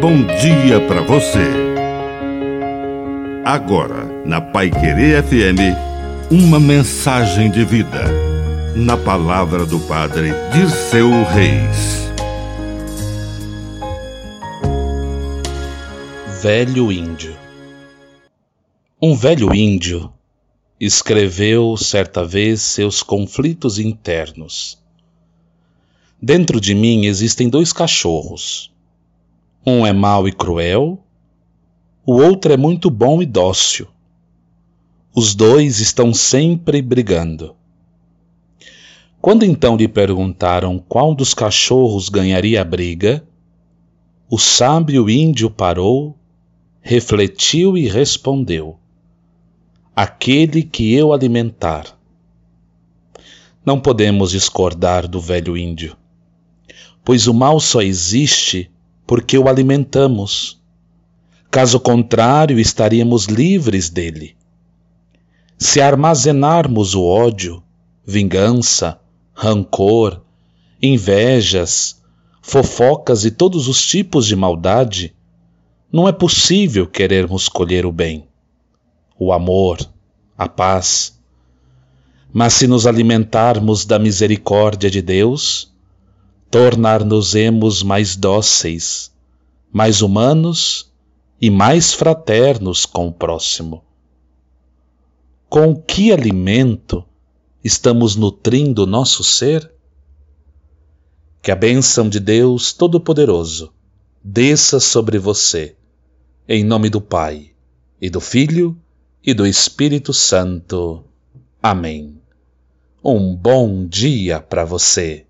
bom dia para você. Agora, na Pai Querer FM, uma mensagem de vida. Na palavra do Padre Dirceu Reis. Velho Índio Um velho índio escreveu certa vez seus conflitos internos. Dentro de mim existem dois cachorros. Um é mau e cruel, o outro é muito bom e dócil. Os dois estão sempre brigando. Quando então lhe perguntaram qual dos cachorros ganharia a briga, o sábio índio parou, refletiu e respondeu: Aquele que eu alimentar. Não podemos discordar do velho índio, pois o mal só existe porque o alimentamos. Caso contrário, estaríamos livres dele. Se armazenarmos o ódio, vingança, rancor, invejas, fofocas e todos os tipos de maldade, não é possível querermos colher o bem, o amor, a paz. Mas se nos alimentarmos da misericórdia de Deus, tornar-nos-emos mais dóceis, mais humanos e mais fraternos com o próximo. Com que alimento estamos nutrindo nosso ser? Que a bênção de Deus Todo-Poderoso desça sobre você, em nome do Pai, e do Filho, e do Espírito Santo. Amém. Um bom dia para você.